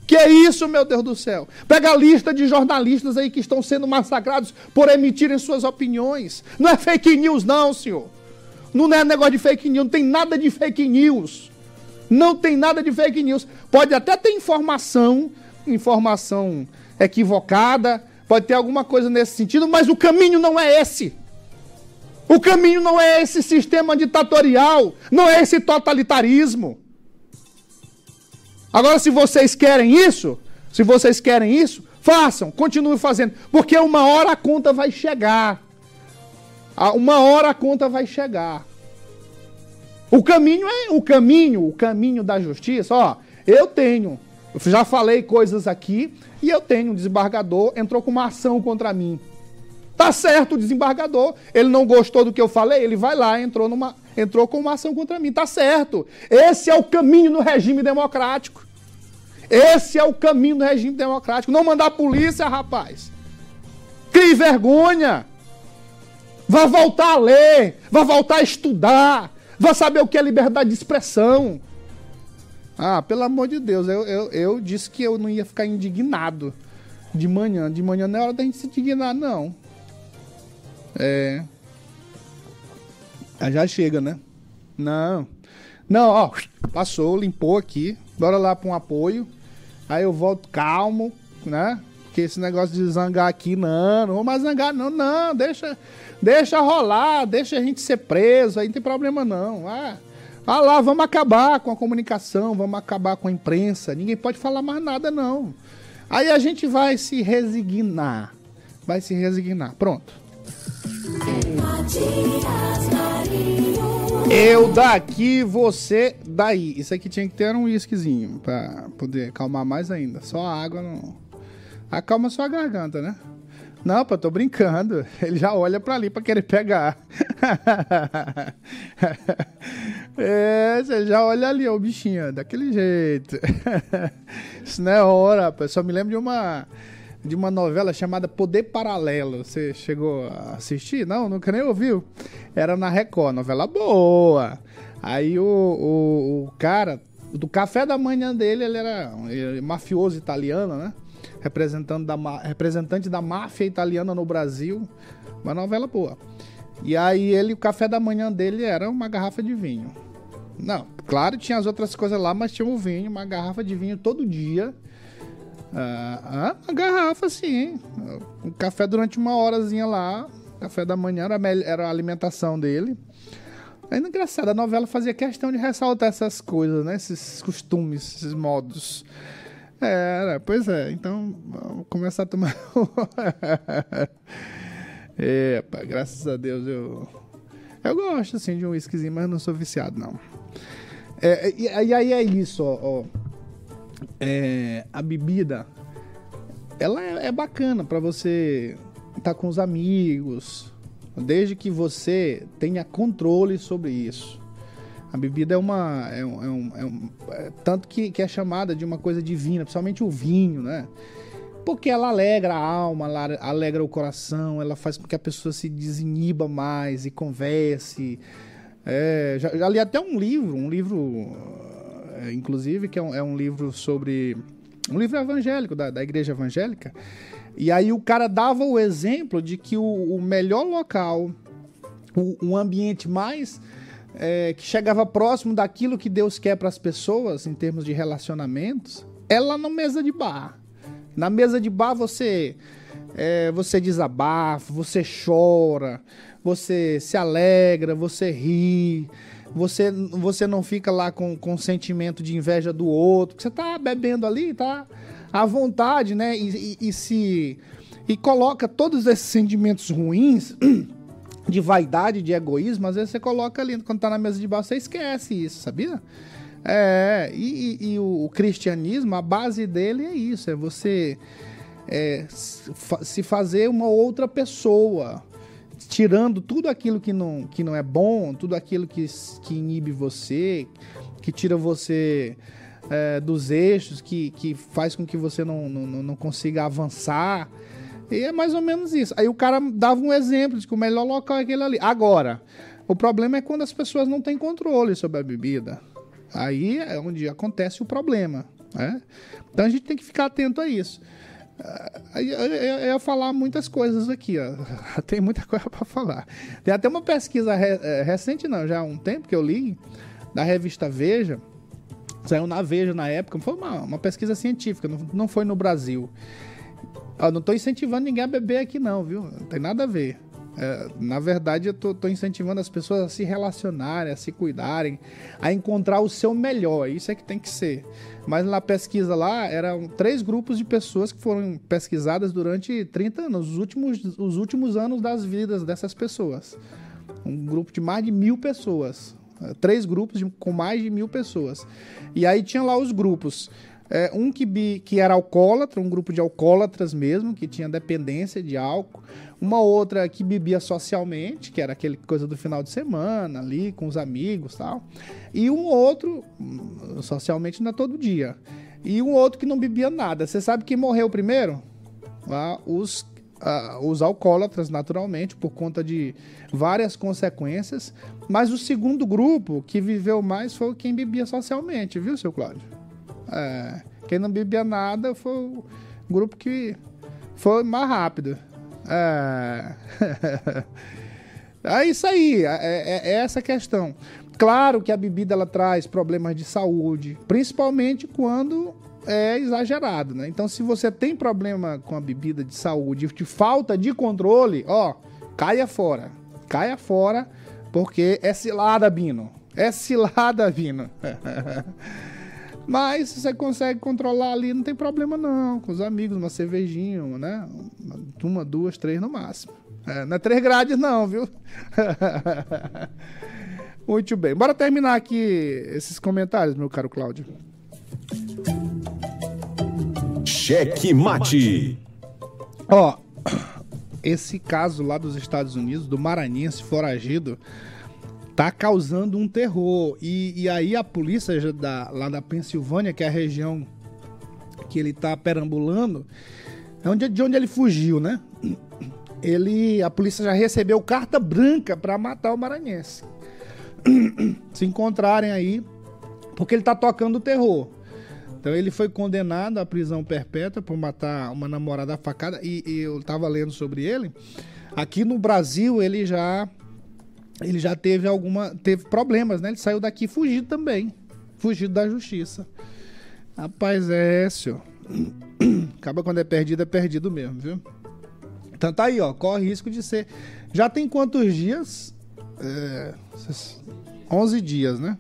Que é isso, meu Deus do céu? Pega a lista de jornalistas aí que estão sendo massacrados por emitirem suas opiniões. Não é fake news, não, senhor. Não é negócio de fake news, não tem nada de fake news. Não tem nada de fake news. Pode até ter informação, informação equivocada, pode ter alguma coisa nesse sentido, mas o caminho não é esse. O caminho não é esse sistema ditatorial, não é esse totalitarismo. Agora, se vocês querem isso, se vocês querem isso, façam, continuem fazendo, porque uma hora a conta vai chegar. Uma hora a conta vai chegar. O caminho é o caminho, o caminho da justiça. Ó, eu tenho, já falei coisas aqui e eu tenho um desembargador entrou com uma ação contra mim. Tá certo o desembargador, ele não gostou do que eu falei, ele vai lá, entrou, numa, entrou com uma ação contra mim. Tá certo. Esse é o caminho no regime democrático. Esse é o caminho do regime democrático. Não mandar a polícia, rapaz. Que vergonha! Vai voltar a ler, vai voltar a estudar, vai saber o que é liberdade de expressão. Ah, pelo amor de Deus, eu, eu, eu disse que eu não ia ficar indignado de manhã. De manhã não é hora da gente se indignar, não. É. Já chega, né? Não. Não, ó, passou, limpou aqui. Bora lá para um apoio. Aí eu volto calmo, né? Porque esse negócio de zangar aqui, não, não vou mais zangar, não, não, deixa, deixa rolar, deixa a gente ser preso, aí não tem problema não. Ah, ah lá, vamos acabar com a comunicação, vamos acabar com a imprensa, ninguém pode falar mais nada, não. Aí a gente vai se resignar. Vai se resignar. Pronto. Eu daqui, você daí. Isso aqui tinha que ter um uísquezinho pra poder acalmar mais ainda. Só água não. Acalma sua garganta, né? Não, pô, tô brincando. Ele já olha pra ali pra querer pegar. [LAUGHS] é, você já olha ali, o bichinho, daquele jeito. [LAUGHS] Isso não é hora, rapaz. Só me lembro de uma de uma novela chamada Poder Paralelo. Você chegou a assistir? Não, nunca nem ouviu. Era na Record, novela boa. Aí o, o, o cara, do café da manhã dele, ele era mafioso italiano, né? Representante da, representante da máfia italiana no Brasil. Uma novela boa. E aí ele, o café da manhã dele era uma garrafa de vinho. Não, claro, tinha as outras coisas lá, mas tinha o vinho, uma garrafa de vinho todo dia ah, uma garrafa, sim. Um café durante uma horazinha lá. Café da manhã era era a alimentação dele. Ainda engraçado, a novela fazia questão de ressaltar essas coisas, né? Esses costumes, esses modos. Era, pois é. Então, vamos começar a tomar. [LAUGHS] é, pá, graças a Deus eu. Eu gosto, assim, de um whiskyzinho, mas não sou viciado, não. É, e, e aí é isso, ó. ó é, a bebida ela é, é bacana para você estar tá com os amigos, desde que você tenha controle sobre isso. A bebida é uma. É um, é um, é um é, tanto que, que é chamada de uma coisa divina, principalmente o vinho, né? Porque ela alegra a alma, ela alegra o coração, ela faz com que a pessoa se desiniba mais e converse. É, já, já li até um livro, um livro é, inclusive, que é um, é um, livro sobre. Um livro evangélico, da, da igreja evangélica. E aí o cara dava o exemplo de que o, o melhor local, o, um ambiente mais. É, que chegava próximo daquilo que Deus quer para as pessoas em termos de relacionamentos, é lá na mesa de bar. Na mesa de bar você é, você desabafa, você chora, você se alegra, você ri, você, você não fica lá com, com sentimento de inveja do outro, você tá bebendo ali, tá à vontade, né? E, e, e se. E coloca todos esses sentimentos ruins [CLEARS THROAT] de vaidade, de egoísmo, às vezes você coloca ali, quando tá na mesa de baixo, você esquece isso, sabia? É, e, e, e o, o, cristianismo, a base dele é isso, é você é, se fazer uma outra pessoa, tirando tudo aquilo que não, que não é bom, tudo aquilo que, que inibe você, que tira você é, dos eixos, que, que faz com que você não, não, não consiga avançar. E é mais ou menos isso. Aí o cara dava um exemplo de que o melhor local é aquele ali. Agora, o problema é quando as pessoas não têm controle sobre a bebida. Aí é onde acontece o problema. Né? Então a gente tem que ficar atento a isso. Eu ia falar muitas coisas aqui, ó. [LAUGHS] Tem muita coisa para falar. Tem até uma pesquisa é, recente, não, já há um tempo que eu li, da revista Veja. Saiu na Veja na época. Foi uma, uma pesquisa científica, não foi no Brasil. Eu não estou incentivando ninguém a beber aqui, não, viu? Não tem nada a ver. É, na verdade, eu tô, tô, incentivando as pessoas a se relacionarem, a se cuidarem, a encontrar o seu melhor. Isso é que tem que ser. Mas na pesquisa lá, eram três grupos de pessoas que foram pesquisadas durante 30 anos, os últimos, os últimos anos das vidas dessas pessoas. Um grupo de mais de mil pessoas. É, três grupos de, com mais de mil pessoas. E aí tinha lá os grupos. É, um que, bi, que era alcoólatra, um grupo de alcoólatras mesmo, que tinha dependência de álcool uma outra que bebia socialmente, que era aquele coisa do final de semana ali com os amigos tal, e um outro hum, socialmente não é todo dia, e um outro que não bebia nada. Você sabe quem morreu primeiro? Ah, os uh, os alcoólatras, naturalmente, por conta de várias consequências. Mas o segundo grupo que viveu mais foi quem bebia socialmente, viu, seu Cláudio? É, quem não bebia nada foi o grupo que foi mais rápido. É, [LAUGHS] é isso aí, é, é, é essa questão. Claro que a bebida ela traz problemas de saúde, principalmente quando é exagerado, né? Então, se você tem problema com a bebida de saúde, de falta de controle, ó, caia fora. Caia fora, porque é cilada, Bino. É cilada, Bino. [LAUGHS] Mas você consegue controlar ali, não tem problema não. Com os amigos, uma cervejinha, né? Uma, duas, três no máximo. É, não é três grades não, viu? [LAUGHS] Muito bem. Bora terminar aqui esses comentários, meu caro Cláudio. Cheque mate. Ó, esse caso lá dos Estados Unidos, do maranhense foragido, tá causando um terror. E, e aí a polícia da, lá da Pensilvânia, que é a região que ele tá perambulando, é onde, de onde ele fugiu, né? Ele, a polícia já recebeu carta branca para matar o maranhense. Se encontrarem aí, porque ele tá tocando terror. Então ele foi condenado à prisão perpétua por matar uma namorada facada e, e eu estava lendo sobre ele. Aqui no Brasil ele já ele já teve alguma teve problemas, né? Ele saiu daqui fugido também, fugido da justiça. Rapaz, é senhor. [CLEARS THROAT] Acaba quando é perdido, é perdido mesmo, viu? Então tá aí, ó, corre risco de ser. Já tem quantos dias? É, 11 dias, né?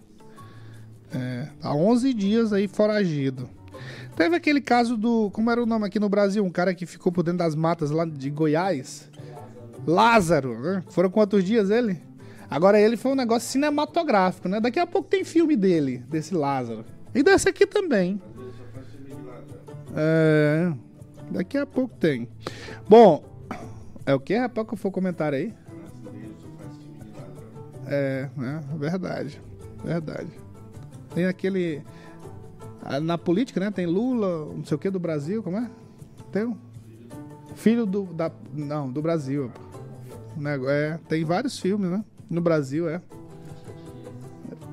É, há 11 dias aí foragido. Teve aquele caso do. Como era o nome aqui no Brasil? Um cara que ficou por dentro das matas lá de Goiás. Lázaro, né? Foram quantos dias ele? Agora ele foi um negócio cinematográfico, né? Daqui a pouco tem filme dele, desse Lázaro. E desse aqui também. É. Daqui a pouco tem. Bom, é o que, rapaz, que eu for comentário aí? É, né? Verdade. Verdade. Tem aquele. Na política, né? Tem Lula, não sei o que do Brasil, como é? Tem. Filho do. Da, não, do Brasil. É, tem vários filmes, né? No Brasil, é.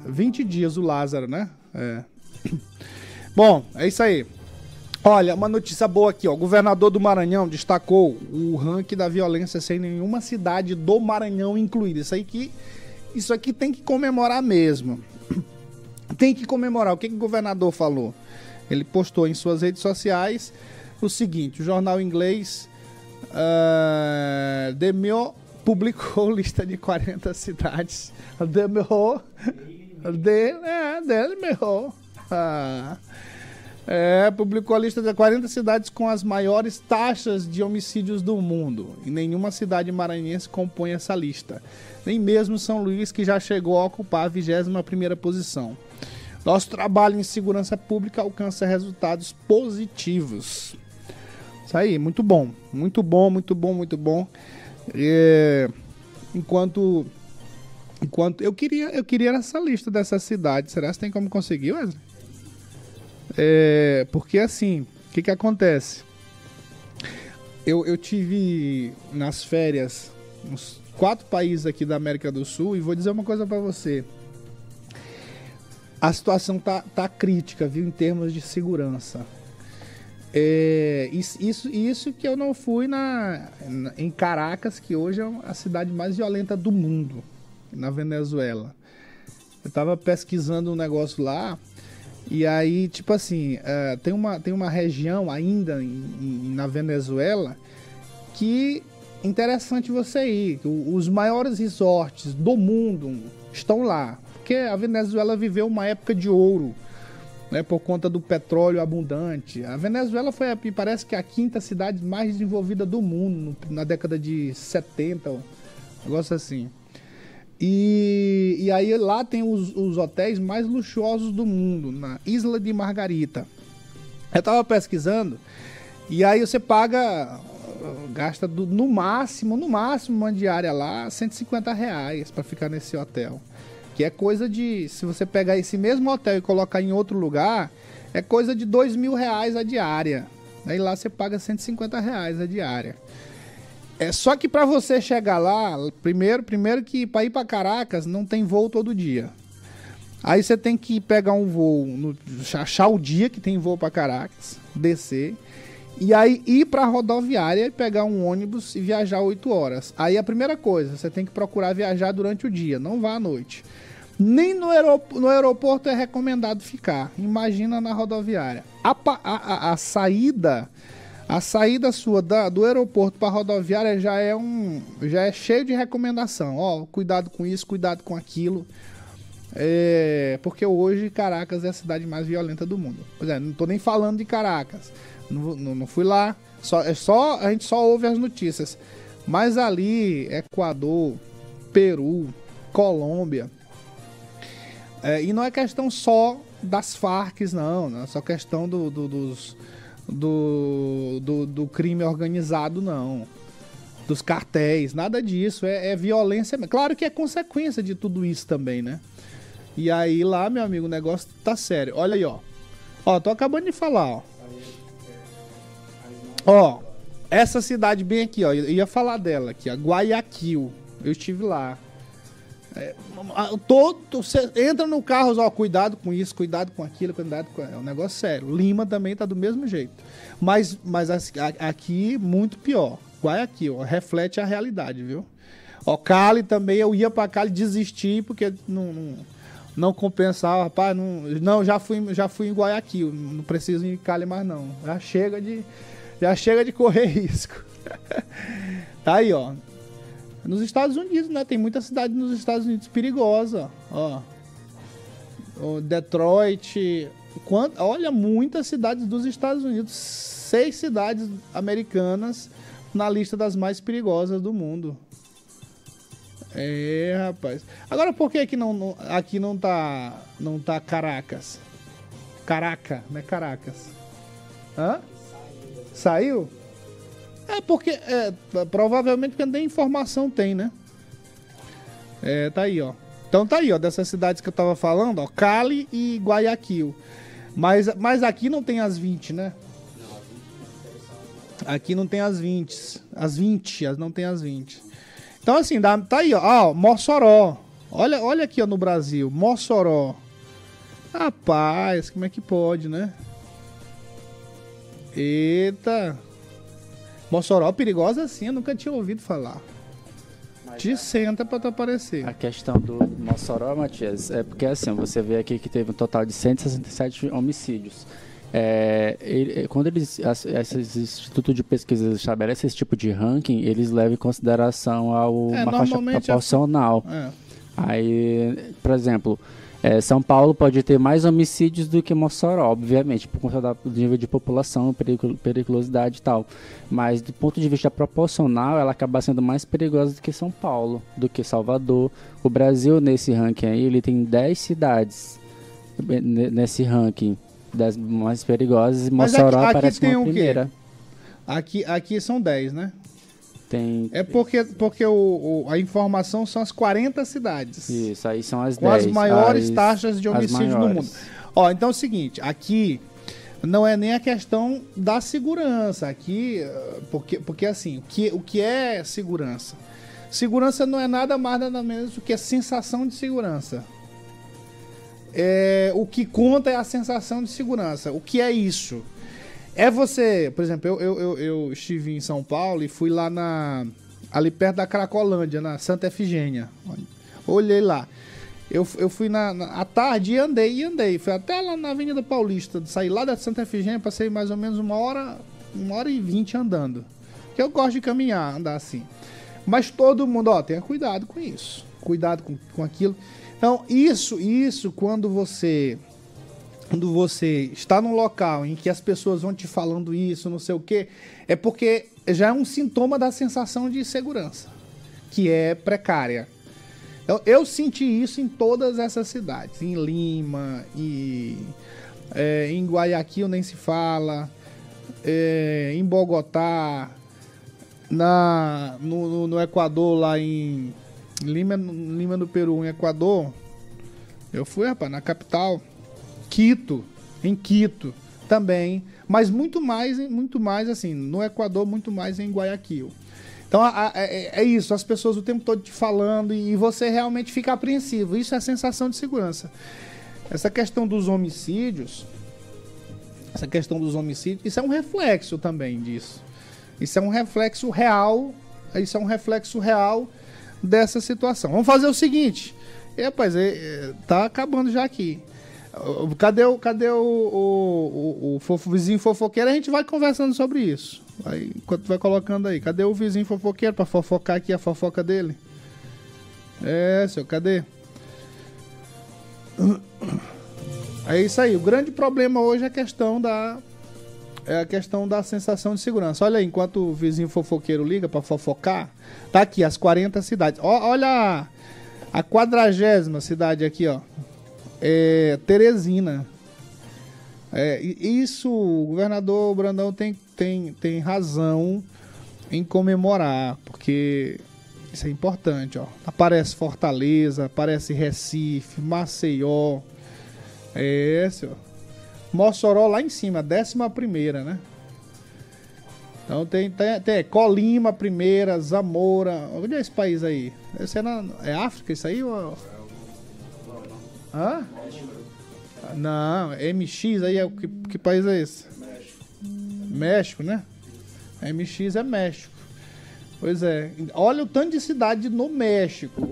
20 dias o Lázaro, né? É. [COUGHS] Bom, é isso aí. Olha, uma notícia boa aqui, ó. O governador do Maranhão destacou o ranking da violência sem nenhuma cidade do Maranhão incluída. Isso aí que isso aqui tem que comemorar mesmo [COUGHS] tem que comemorar. O que, que o governador falou? Ele postou em suas redes sociais o seguinte: o jornal inglês uh, Demio publicou [LAUGHS] lista de 40 cidades. Demio. De, é, Demio. Ah, é, publicou a lista de 40 cidades com as maiores taxas de homicídios do mundo. E nenhuma cidade maranhense compõe essa lista. Nem mesmo São Luís, que já chegou a ocupar a 21ª posição. Nosso trabalho em segurança pública alcança resultados positivos. Isso aí, muito bom. Muito bom, muito bom, muito bom. É, enquanto. Enquanto. Eu queria, eu queria essa lista dessas cidades. Será que tem como conseguir, Wesley? É, porque assim, o que, que acontece? Eu, eu tive nas férias uns quatro países aqui da América do Sul e vou dizer uma coisa para você a situação tá, tá crítica, viu, em termos de segurança. É, isso, isso que eu não fui na, em Caracas, que hoje é a cidade mais violenta do mundo, na Venezuela. Eu tava pesquisando um negócio lá, e aí, tipo assim, uh, tem, uma, tem uma região ainda em, em, na Venezuela que interessante você ir. Os maiores resorts do mundo estão lá porque a Venezuela viveu uma época de ouro, né, por conta do petróleo abundante. A Venezuela foi, parece que, a quinta cidade mais desenvolvida do mundo na década de 70, um negócio assim. E, e aí lá tem os, os hotéis mais luxuosos do mundo, na Isla de Margarita. Eu tava pesquisando, e aí você paga, gasta do, no máximo, no máximo uma diária lá, 150 reais para ficar nesse hotel. Que é coisa de. Se você pegar esse mesmo hotel e colocar em outro lugar, é coisa de dois mil reais a diária. Aí lá você paga 150 reais a diária. É só que para você chegar lá, primeiro, primeiro que para ir para Caracas não tem voo todo dia. Aí você tem que pegar um voo, no, achar o dia que tem voo para Caracas, descer e aí ir para rodoviária, pegar um ônibus e viajar 8 horas. Aí a primeira coisa, você tem que procurar viajar durante o dia, não vá à noite. Nem no, aeroporto, no aeroporto é recomendado ficar. Imagina na rodoviária. A, a, a, a saída a saída sua da, do aeroporto para a rodoviária já é um já é cheio de recomendação. Ó, cuidado com isso, cuidado com aquilo. É, porque hoje Caracas é a cidade mais violenta do mundo. Pois é, não estou nem falando de Caracas. Não, não, não, fui lá. Só, é só a gente só ouve as notícias. Mas ali, Equador, Peru, Colômbia. É, e não é questão só das Farc, não. Não é só questão do, do dos, do, do, do, crime organizado, não. Dos cartéis, nada disso. É, é violência. Claro que é consequência de tudo isso também, né? E aí lá, meu amigo, o negócio tá sério. Olha aí, ó. Ó, tô acabando de falar, ó. Ó, essa cidade bem aqui, ó. Eu ia falar dela aqui, a Guayaquil. Eu estive lá. É, todo, você entra no carro, ó, cuidado com isso, cuidado com aquilo, cuidado com. É um negócio sério. Lima também tá do mesmo jeito. Mas, mas aqui, muito pior. Guayaquil, ó, reflete a realidade, viu? Ó, Cali também, eu ia pra Cali desistir porque não, não, não compensava, rapaz. Não, não, já, fui, já fui em Guayaquil, não preciso ir em Cali mais não. Já chega de já chega de correr [LAUGHS] risco. tá aí, ó. Nos Estados Unidos, né? Tem muita cidade nos Estados Unidos perigosa, ó. O Detroit. Olha, muitas cidades dos Estados Unidos. Seis cidades americanas na lista das mais perigosas do mundo. É, rapaz. Agora por que aqui não, não, aqui não tá não tá Caracas? Caraca, não é Caracas. Hã? Saiu? É porque. É, provavelmente porque nem informação tem, né? É, tá aí, ó. Então tá aí, ó. Dessas cidades que eu tava falando, ó. Cali e Guayaquil. Mas, mas aqui não tem as 20, né? Aqui não tem as 20. As 20, as não tem as 20. Então, assim, dá, tá aí, ó. Ah, ó Mossoró. Olha, olha aqui, ó, no Brasil. Mossoró. Rapaz, como é que pode, né? Eita! Mossoró perigosa assim, eu nunca tinha ouvido falar. Mas Te é. senta pra tu aparecer. A questão do Mossoró, Matias, é porque assim, você vê aqui que teve um total de 167 homicídios. É, ele, quando eles, esses institutos de pesquisa estabelecem esse tipo de ranking, eles levam em consideração ao, é, uma faixa é proporcional. É. Aí, por exemplo, é, São Paulo pode ter mais homicídios do que Mossoró, obviamente, por conta do nível de população, periculosidade e tal. Mas do ponto de vista proporcional, ela acaba sendo mais perigosa do que São Paulo, do que Salvador. O Brasil, nesse ranking aí, ele tem 10 cidades nesse ranking das mais perigosas e Mossoró aqui, aqui aparece uma primeira. Aqui, aqui são 10, né? Tem... É porque, porque o, o, a informação são as 40 cidades. Isso, aí são as com 10. as maiores as, taxas de homicídio no mundo. Ó, então é o seguinte, aqui não é nem a questão da segurança. Aqui, porque, porque assim, o que, o que é segurança? Segurança não é nada mais nada menos do que a sensação de segurança. É, o que conta é a sensação de segurança. O que é isso? É você, por exemplo, eu, eu, eu, eu, estive em São Paulo e fui lá na. ali perto da Cracolândia, na Santa Efigênia. Olhei lá. Eu, eu fui na, na à tarde e andei e andei. Fui até lá na Avenida Paulista. Saí lá da Santa Efigênia, passei mais ou menos uma hora, uma hora e vinte andando. Que eu gosto de caminhar, andar assim. Mas todo mundo, ó, tenha cuidado com isso. Cuidado com, com aquilo. Então, isso, isso, quando você quando você está num local em que as pessoas vão te falando isso, não sei o quê, é porque já é um sintoma da sensação de segurança, que é precária. Eu, eu senti isso em todas essas cidades, em Lima, e, é, em Guayaquil nem se fala, é, em Bogotá, na, no, no, Equador, lá em Lima, Lima no Peru, em Equador, eu fui, rapaz, na capital Quito, em Quito também, mas muito mais, muito mais assim, no Equador, muito mais em Guayaquil. Então é, é, isso, as pessoas o tempo todo te falando e você realmente fica apreensivo. Isso é a sensação de segurança. Essa questão dos homicídios, essa questão dos homicídios, isso é um reflexo também disso. Isso é um reflexo real, isso é um reflexo real dessa situação. Vamos fazer o seguinte, rapaz, é, é, tá acabando já aqui. Cadê o, cadê o, o, o, o vizinho fofoqueiro? A gente vai conversando sobre isso. Aí, enquanto vai colocando aí. Cadê o vizinho fofoqueiro pra fofocar aqui a fofoca dele? É, seu, cadê? É isso aí. O grande problema hoje é a questão da. É a questão da sensação de segurança. Olha aí, enquanto o vizinho fofoqueiro liga para fofocar, tá aqui as 40 cidades. Ó, olha a quadragésima cidade aqui, ó. É Teresina. É, isso, o governador Brandão tem, tem, tem razão em comemorar, porque isso é importante, ó. Aparece Fortaleza, aparece Recife, Maceió. É, senhor. Mossoró lá em cima, décima primeira, né? Então tem, tem, tem Colima primeira, Zamora. Onde é esse país aí? Esse é, na, é África isso aí? Ou... Hã? Não, MX aí é que, que país é esse? México. México, né? MX é México. Pois é. Olha o tanto de cidade no México.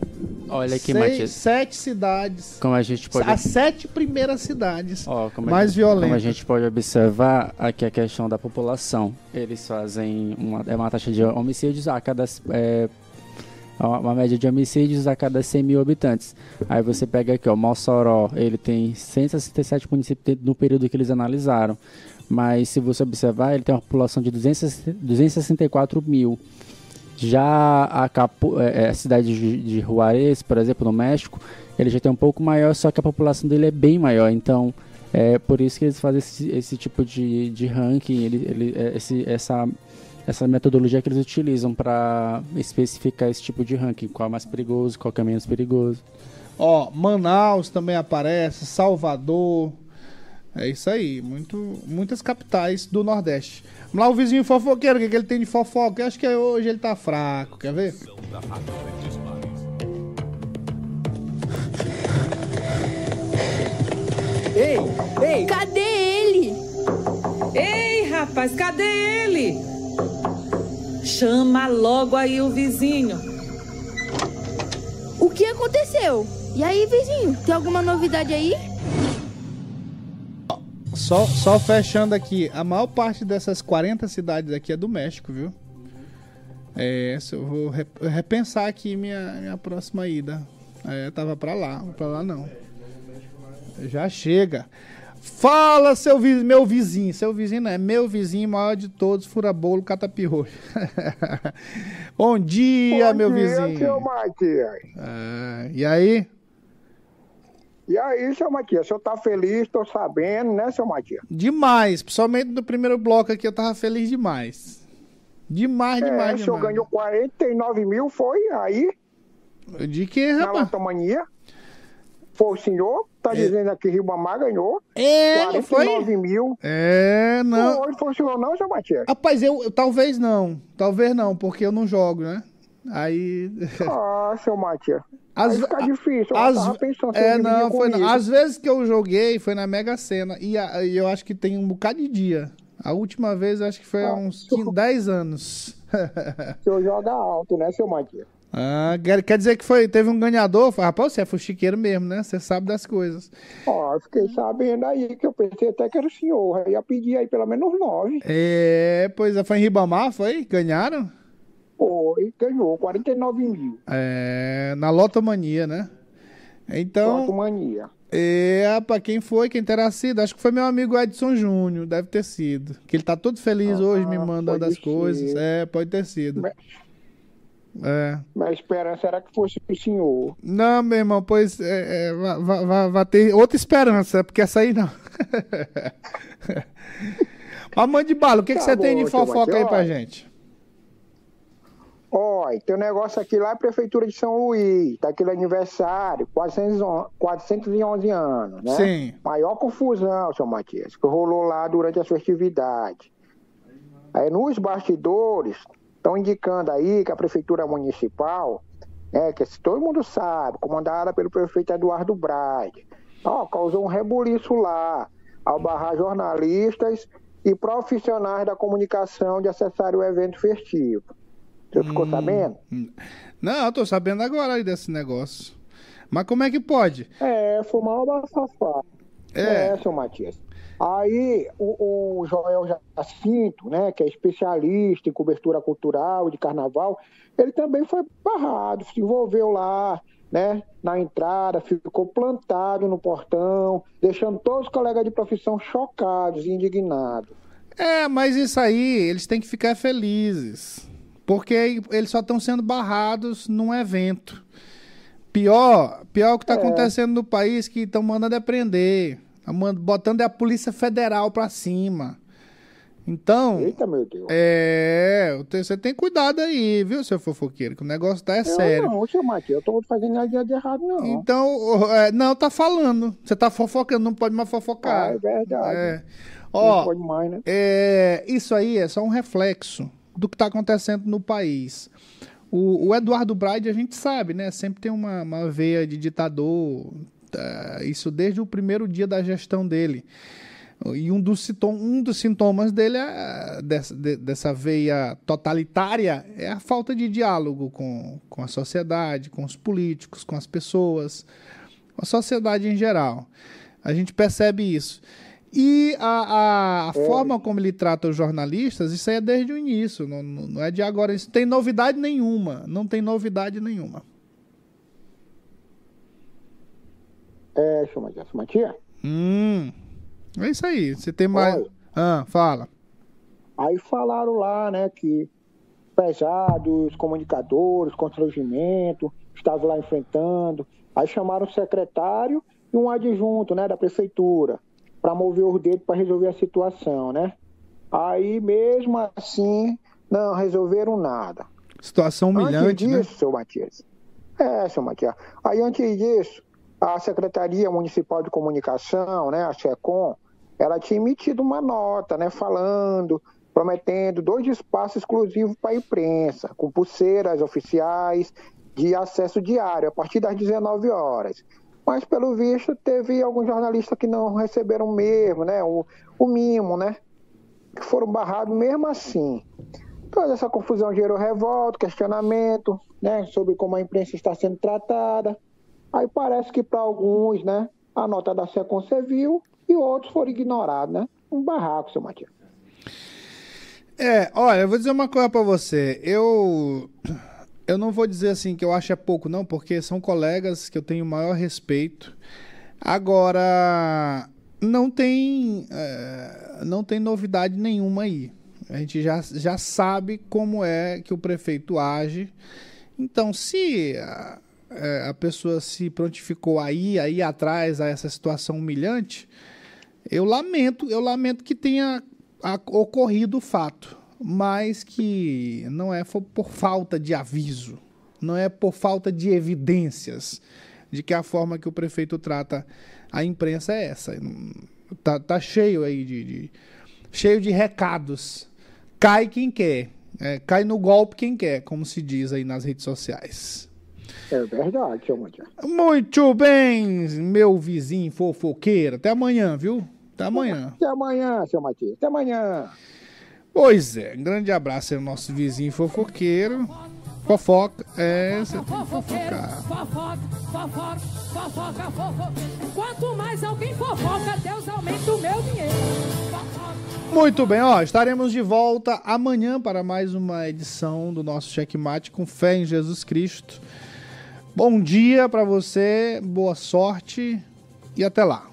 Olha aqui, Seis, Matias. Sete cidades. Como a gente pode... As sete primeiras cidades a mais gente- violentas. Como a gente pode observar, aqui a questão da população. Eles fazem uma, é uma taxa de homicídios a cada. É, uma média de homicídios a cada 100 mil habitantes. Aí você pega aqui, ó, Mossoró, ele tem 167 municípios no período que eles analisaram. Mas se você observar, ele tem uma população de 260 264 mil. Já a, Capu, é, é, a cidade de, de Juarez, por exemplo, no México, ele já tem um pouco maior, só que a população dele é bem maior. Então, é por isso que eles fazem esse, esse tipo de, de ranking, ele, ele, é, esse, essa, essa metodologia que eles utilizam para especificar esse tipo de ranking, qual é mais perigoso, qual que é menos perigoso. Ó, Manaus também aparece, Salvador. É isso aí, muito, muitas capitais do Nordeste. Vamos lá, o vizinho fofoqueiro, o que, que ele tem de fofoca? Eu acho que hoje ele tá fraco, quer ver? Ei, ei, Cadê ele? ei, rapaz, cadê ele? Chama logo aí o vizinho. O que aconteceu? E aí, vizinho, tem alguma novidade aí? Só, só fechando aqui, a maior parte dessas 40 cidades aqui é do México, viu? É, se eu vou re- repensar aqui minha, minha próxima ida. É, tava pra lá, pra lá não. Já chega. Fala, seu vi- meu vizinho. Seu vizinho não é meu vizinho, maior de todos, furabolo, catapiolho. [LAUGHS] Bom dia, Bom meu dia, vizinho. seu Matias. Ah, e aí? E aí, seu Matias, o senhor tá feliz, tô sabendo, né, seu Matias? Demais. Principalmente no primeiro bloco aqui, eu tava feliz demais. Demais, É, demais, o senhor demais. ganhou 49 mil, foi aí, De que, na rapaz? latomania? Foi o senhor? Tá dizendo aqui que Ribamar ganhou É, não 49 foi? mil. É, não. Foi, foi o senhor não, seu Matias? Rapaz, eu, eu- talvez não. Talvez não, porque eu não jogo, né? Aí. [LAUGHS] Ah, seu Matias. Aí fica difícil, eu Às, tava pensando se é, eu não, foi não. comigo. Às vezes que eu joguei foi na Mega Sena. E, a- e eu acho que tem um bocado de dia. A última vez eu acho que foi há Ah, uns 15, 10 anos. [LAUGHS] O senhor joga alto, né, seu Matias? Ah, quer, dizer que foi, teve um ganhador? Rapaz, você é fuxiqueiro mesmo, né? Você sabe das coisas. Ó, eu fiquei sabendo aí que eu pensei até que era o senhor. Eu ia pedir aí pelo menos nove. É, pois é, foi em Ribamar, foi? Ganharam? Foi, ganhou 49 mil. É, na Lotomania, né? Então, Lotomania. é, pra quem foi, quem terá sido? Acho que foi meu amigo Edson Júnior, deve ter sido. Que ele tá todo feliz Ah, hoje, me mandando pode as coisas. ser. É, pode ter sido. Mas- É. Minha esperança era que fosse o senhor. Não, meu irmão, pois é, é, vai, vai- vai- ter outra esperança, porque essa aí não. [LAUGHS] Mas mande bala, o que, que Tá você tem de bom, fofoca aí pra gente? Olha, tem um negócio aqui lá, Prefeitura de São Luís, tá aquele aniversário, 411, 411 anos, né? Sim. Maior confusão, seu Matias, que rolou lá durante as festividades. Aí nos bastidores, estão indicando aí que a Prefeitura Municipal, né, que todo mundo sabe, comandada pelo prefeito Eduardo Braide, ó, causou um rebuliço lá, ao barrar jornalistas e profissionais da comunicação de acessar o evento festivo. Você ficou Hum. sabendo? Não, eu tô sabendo agora aí desse negócio. Mas como é que pode? É, foi uma bafafá. É. É, seu Matias. Aí o, o Joel Jacinto, né, que é especialista em cobertura cultural de carnaval, ele também foi barrado, se envolveu lá, né, na entrada, ficou plantado no portão, deixando todos os colegas de profissão chocados e indignados. É, mas isso aí, eles têm que ficar felizes. Porque eles só estão sendo barrados num evento. Pior, pior o que está É. acontecendo no país que estão mandando prender. Mand- botando a Polícia Federal pra cima. Então, Eita, meu Deus. é, você tem cuidado aí, viu, seu fofoqueiro, que o negócio tá é Eu sério. não, seu Matias, eu tô fazendo nada de errado, não. Então, é, não, tá falando. Você tá fofocando, não pode mais fofocar. Ah, é verdade. É. Não Ó, pode mais, né? é, isso aí é só um reflexo do que está acontecendo no país. O, o Eduardo Braide, a gente sabe, né? Sempre tem uma, uma veia de ditador, tá? Isso desde o primeiro dia da gestão dele. E um dos, um dos sintomas dele, é, dessa, de- dessa veia totalitária, é a falta de diálogo com, com a sociedade, com os políticos, com as pessoas, com a sociedade em geral. A gente percebe isso. E a, a- a forma como ele trata os jornalistas, isso aí é desde o início, não, não não é de agora. Isso tem novidade nenhuma. Não tem novidade nenhuma. É. Seu Matias, Hum, é isso aí. Você tem mais. Ah, fala. Aí falaram lá, né, que pesados, comunicadores, constrangimento, estavam lá enfrentando. Aí chamaram o secretário e um adjunto, né, da prefeitura, para mover os dedos para resolver a situação, né? Aí mesmo assim, não resolveram nada. Situação humilhante, antes né? disso, seu Matias. É, seu Matias. Aí antes disso, a Secretaria Municipal de Comunicação, né, a SECOM, ela tinha emitido uma nota, né, falando, prometendo dois espaços exclusivos para a imprensa, com pulseiras oficiais de acesso diário, a partir das 19 horas. Mas, pelo visto, teve alguns jornalistas que não receberam mesmo, né, o, o mimo, né, que foram barrados mesmo assim. Toda essa confusão gerou revolta, questionamento, né, sobre como a imprensa está sendo tratada. Aí parece que para alguns, né, a nota da SECOM serviu e outros foram ignorados, né? Um barraco, seu Matias. É, olha, eu vou dizer uma coisa pra você. Eu eu não vou dizer assim que eu acho é pouco, não, porque são colegas que eu tenho maior respeito. Agora, não tem é, não tem novidade nenhuma aí. A gente já, já sabe como é que o prefeito age. Então, se a, é, a pessoa se prontificou aí, aí atrás a essa situação humilhante, eu lamento, eu lamento que tenha ocorrido o fato, mas que não é por falta de aviso, não é por falta de evidências de que a forma que o prefeito trata a imprensa é essa. Tá, tá cheio aí de, de- cheio de recados. Cai quem quer, é, cai no golpe quem quer, como se diz aí nas redes sociais. É verdade, seu Matias. Muito bem, meu vizinho fofoqueiro. Até amanhã, viu? Até amanhã. Até amanhã, seu Matias. Até amanhã. Pois é, um grande abraço aí ao nosso vizinho fofoqueiro. Fofoca, é, você tem que Fofoqueiro, fofocar. fofoca, fofoca, fofoca, fofoca. Quanto mais alguém fofoca, Deus aumenta o meu dinheiro. Fofoca. Muito bem, ó, estaremos de volta amanhã para mais uma edição do nosso Checkmate com fé em Jesus Cristo. Bom dia para você, boa sorte e até lá.